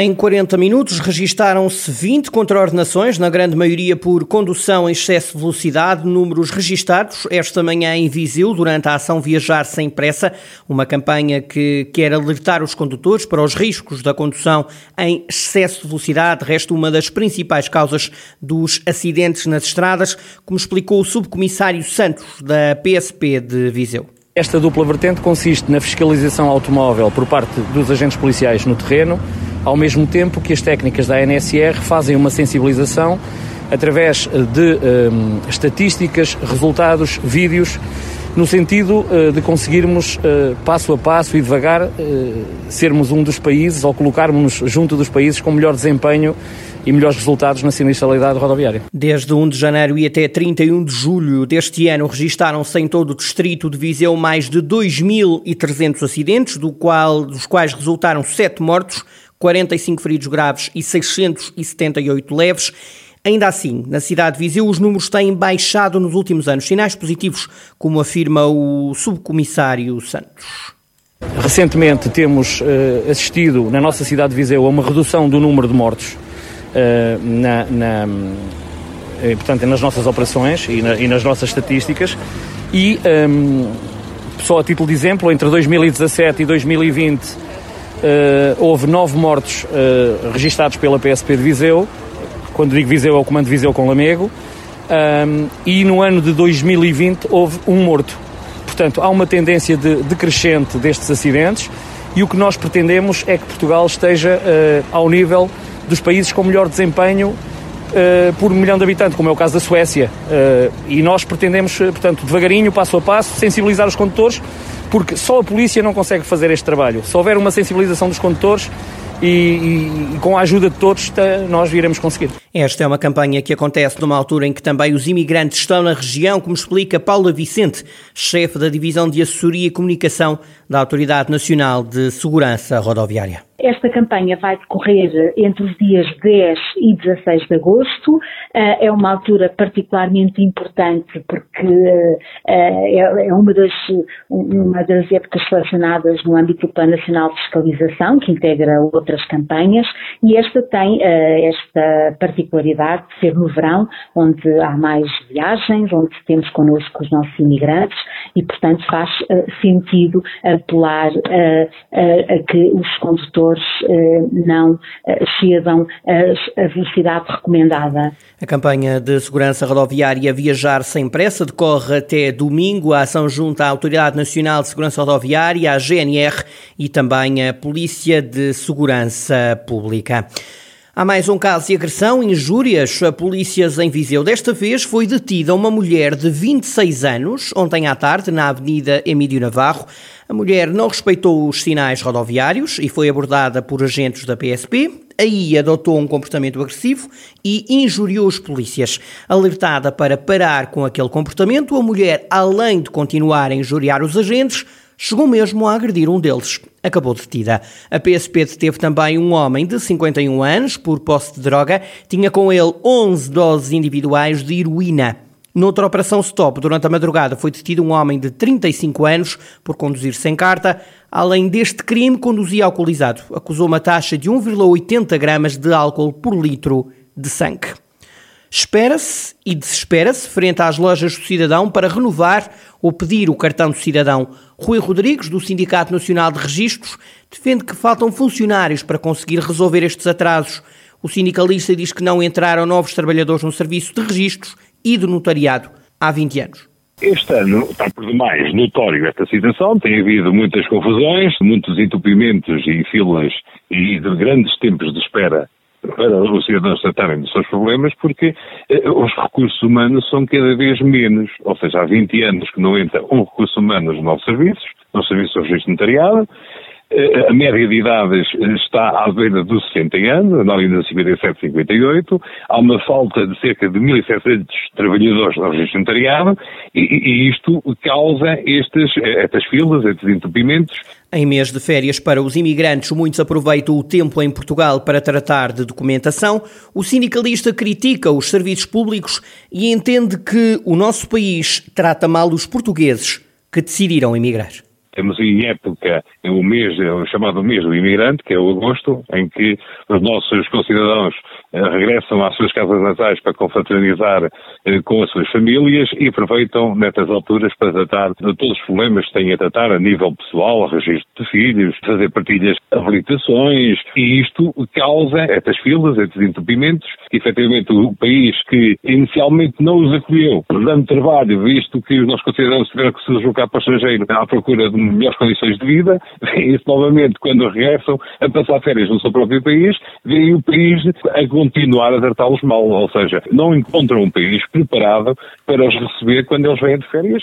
Em 40 minutos registaram-se 20 contraordenações, na grande maioria por condução em excesso de velocidade, números registados esta manhã em Viseu durante a ação Viajar Sem Pressa, uma campanha que quer alertar os condutores para os riscos da condução em excesso de velocidade, resta uma das principais causas dos acidentes nas estradas, como explicou o subcomissário Santos da PSP de Viseu. Esta dupla vertente consiste na fiscalização automóvel por parte dos agentes policiais no terreno, ao mesmo tempo que as técnicas da ANSR fazem uma sensibilização através de um, estatísticas, resultados, vídeos, no sentido uh, de conseguirmos, uh, passo a passo e devagar, uh, sermos um dos países ou colocarmos-nos junto dos países com melhor desempenho e melhores resultados na sinistralidade rodoviária. Desde 1 de janeiro e até 31 de julho deste ano, registaram-se em todo o distrito de Viseu mais de 2.300 acidentes, do qual, dos quais resultaram 7 mortos, 45 feridos graves e 678 leves. Ainda assim, na cidade de Viseu, os números têm baixado nos últimos anos. Sinais positivos, como afirma o subcomissário Santos. Recentemente temos uh, assistido na nossa cidade de Viseu a uma redução do número de mortos uh, na, na, uh, portanto, nas nossas operações e, na, e nas nossas estatísticas. E, um, só a título de exemplo, entre 2017 e 2020 Uh, houve nove mortos uh, registados pela PSP de Viseu, quando digo Viseu é o Comando de Viseu com Lamego, um, e no ano de 2020 houve um morto. Portanto, há uma tendência de decrescente destes acidentes e o que nós pretendemos é que Portugal esteja uh, ao nível dos países com melhor desempenho por milhão de habitantes, como é o caso da Suécia. e nós pretendemos, portanto, devagarinho, passo a passo, sensibilizar os condutores porque só a polícia não consegue fazer este trabalho. Se houver uma sensibilização dos condutores, e, e, e, com a ajuda de todos nós viremos conseguir. Esta é uma campanha que acontece numa altura em que também os imigrantes estão na região, como explica Paula Vicente, chefe da Divisão de Assessoria e Comunicação da Autoridade Nacional de Segurança Rodoviária. Esta campanha vai decorrer entre os dias 10 e 16 de agosto. Eh, é uma altura particularmente importante porque eh, é, é uma das, uma das épocas selecionadas no âmbito do Plano Nacional de Fiscalização, que integra outras campanhas, e esta tem eh, esta particularidade de ser no verão, onde há mais viagens, onde temos connosco os nossos imigrantes, e portanto faz sentido apelar a, a que os condutores não cedam a velocidade recomendada. A campanha de segurança rodoviária Viajar Sem Pressa decorre até domingo. A ação junta à Autoridade Nacional de Segurança Rodoviária, a GNR e também a Polícia de Segurança Pública. Há mais um caso de agressão, injúrias a polícias em Viseu. Desta vez foi detida uma mulher de 26 anos, ontem à tarde, na Avenida Emílio Navarro. A mulher não respeitou os sinais rodoviários e foi abordada por agentes da PSP. Aí adotou um comportamento agressivo e injuriou os polícias. Alertada para parar com aquele comportamento, a mulher, além de continuar a injuriar os agentes, chegou mesmo a agredir um deles. Acabou detida. A PSP deteve também um homem de 51 anos por posse de droga. Tinha com ele 11 doses individuais de heroína. Noutra operação stop, durante a madrugada, foi detido um homem de 35 anos por conduzir sem carta. Além deste crime, conduzia alcoolizado. Acusou uma taxa de 1,80 gramas de álcool por litro de sangue. Espera-se e desespera-se frente às lojas do cidadão para renovar ou pedir o cartão do cidadão. Rui Rodrigues, do Sindicato Nacional de Registros, defende que faltam funcionários para conseguir resolver estes atrasos. O sindicalista diz que não entraram novos trabalhadores no serviço de registros e de notariado há 20 anos. Este ano está por demais notório esta situação, tem havido muitas confusões, muitos entupimentos e filas e de grandes tempos de espera para os cidadãos tratarem dos seus problemas, porque eh, os recursos humanos são cada vez menos. Ou seja, há 20 anos que não entra um recurso humano nos nossos serviços, no serviço de registro notariado, a média de idades está à beira dos 60 anos, na linha de 57, 58, há uma falta de cerca de 1.700 trabalhadores no registro notariado e, e isto causa estes, estas filas, estes entupimentos. Em mês de férias para os imigrantes, muitos aproveitam o tempo em Portugal para tratar de documentação. O sindicalista critica os serviços públicos e entende que o nosso país trata mal os portugueses que decidiram emigrar. Temos em época o mês, o chamado mês do imigrante, que é o agosto, em que os nossos concidadãos eh, regressam às suas casas natais para confraternizar eh, com as suas famílias e aproveitam nestas alturas para tratar de todos os problemas que têm a tratar a nível pessoal, registro de filhos, fazer partilhas, habilitações, e isto causa estas filas, estes entupimentos, que efetivamente o país que inicialmente não os acolheu, dando trabalho, visto que os nossos concidadãos tiveram que se deslocar para o estrangeiro à procura de melhores condições de vida, veem-se novamente quando regressam a passar férias no seu próprio país, veem o país a continuar a tratá-los mal, ou seja, não encontram um país preparado para os receber quando eles vêm de férias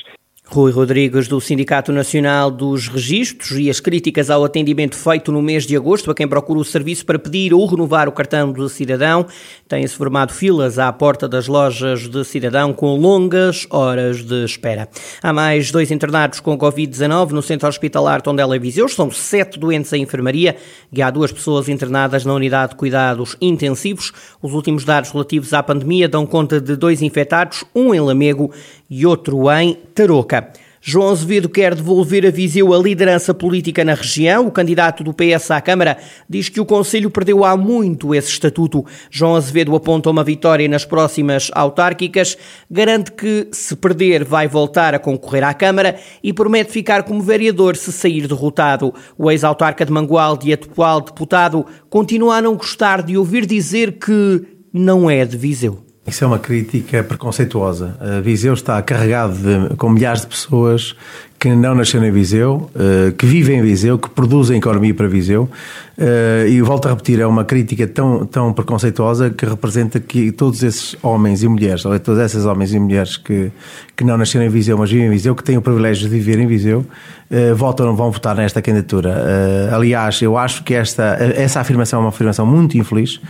Rui Rodrigues, do Sindicato Nacional dos Registros, e as críticas ao atendimento feito no mês de agosto a quem procura o serviço para pedir ou renovar o cartão de cidadão. Têm-se formado filas à porta das lojas de cidadão com longas horas de espera. Há mais dois internados com Covid-19 no Centro Hospitalar Tondela e Viseu. São sete doentes em enfermaria e há duas pessoas internadas na unidade de cuidados intensivos. Os últimos dados relativos à pandemia dão conta de dois infectados, um em Lamego e outro em Tarouca. João Azevedo quer devolver a Viseu a liderança política na região. O candidato do PS à Câmara diz que o Conselho perdeu há muito esse estatuto. João Azevedo aponta uma vitória nas próximas autárquicas, garante que, se perder, vai voltar a concorrer à Câmara e promete ficar como vereador se sair derrotado. O ex-autarca de Mangualde e atual deputado continua a não gostar de ouvir dizer que não é de Viseu. Isso é uma crítica preconceituosa. A Viseu está carregado de, com milhares de pessoas que não nasceram em Viseu, eh, que vivem em Viseu, que produzem economia para Viseu. Eh, e volto a repetir, é uma crítica tão, tão preconceituosa que representa que todos esses homens e mulheres, ou todas essas homens e mulheres que, que não nasceram em Viseu, mas vivem em Viseu, que têm o privilégio de viver em Viseu, eh, votam, vão votar nesta candidatura. Aliás, eu acho que esta, essa afirmação é uma afirmação muito infeliz,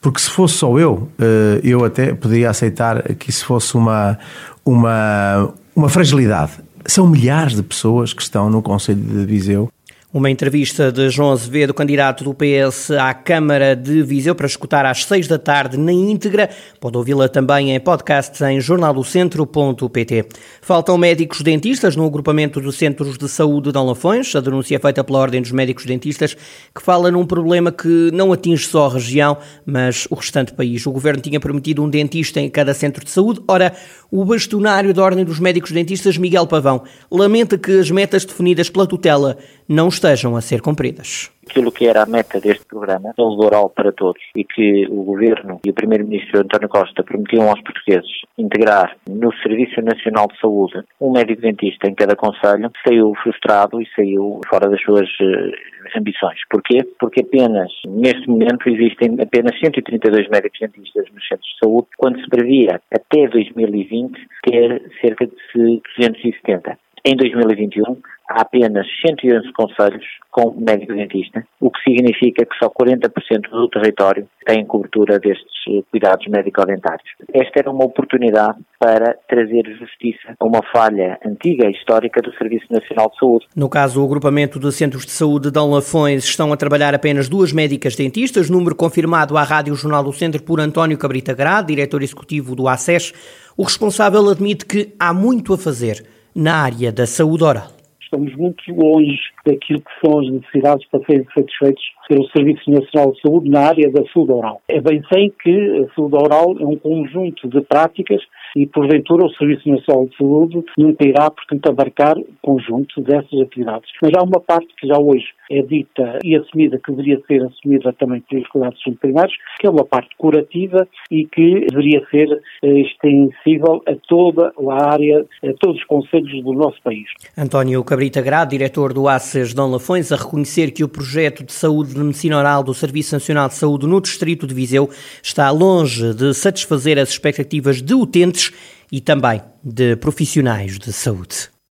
porque se fosse só eu, eu até poderia aceitar que isso fosse uma, uma, uma fragilidade são milhares de pessoas que estão no Conselho de Viseu uma entrevista de João Azevedo, candidato do PS à Câmara de Viseu, para escutar às seis da tarde na íntegra. Pode ouvi-la também em podcast em jornaldocentro.pt. Faltam médicos dentistas no agrupamento dos centros de saúde de Alafões. A denúncia é feita pela Ordem dos Médicos Dentistas, que fala num problema que não atinge só a região, mas o restante país. O governo tinha prometido um dentista em cada centro de saúde. Ora, o bastonário da Ordem dos Médicos Dentistas, Miguel Pavão, lamenta que as metas definidas pela tutela não estejam a ser cumpridas aquilo que era a meta deste programa, saúde oral para todos, e que o Governo e o Primeiro-Ministro António Costa prometiam aos portugueses integrar no Serviço Nacional de Saúde um médico dentista em cada conselho, saiu frustrado e saiu fora das suas uh, ambições. Porquê? Porque apenas, neste momento, existem apenas 132 médicos dentistas nos centros de saúde, quando se previa até 2020 ter cerca de 270. Em 2021, há apenas 111 conselhos com médico dentista, o que significa que só 40% do território tem cobertura destes cuidados médico-dentários. Esta era uma oportunidade para trazer justiça a uma falha antiga e histórica do Serviço Nacional de Saúde. No caso, o agrupamento de centros de saúde de Lafões estão a trabalhar apenas duas médicas dentistas, número confirmado à Rádio Jornal do Centro por António Cabrita Grado, diretor executivo do ACES. O responsável admite que há muito a fazer na área da saúde oral. Estamos muito longe daquilo que são as necessidades para serem satisfeitos pelo Serviço Nacional de Saúde na área da saúde oral. É bem sei que a saúde oral é um conjunto de práticas e, porventura, o Serviço Nacional de Saúde nunca irá, portanto, abarcar o conjunto dessas atividades. Mas há uma parte que já hoje é dita e assumida, que deveria ser assumida também pelos cuidados primários, que é uma parte curativa e que deveria ser eh, extensível a toda a área, a todos os conselhos do nosso país. António Cabrita Grado, diretor do ACES Dom Lafões, a reconhecer que o projeto de saúde de medicina oral do Serviço Nacional de Saúde no Distrito de Viseu está longe de satisfazer as expectativas de utentes e também de profissionais de saúde.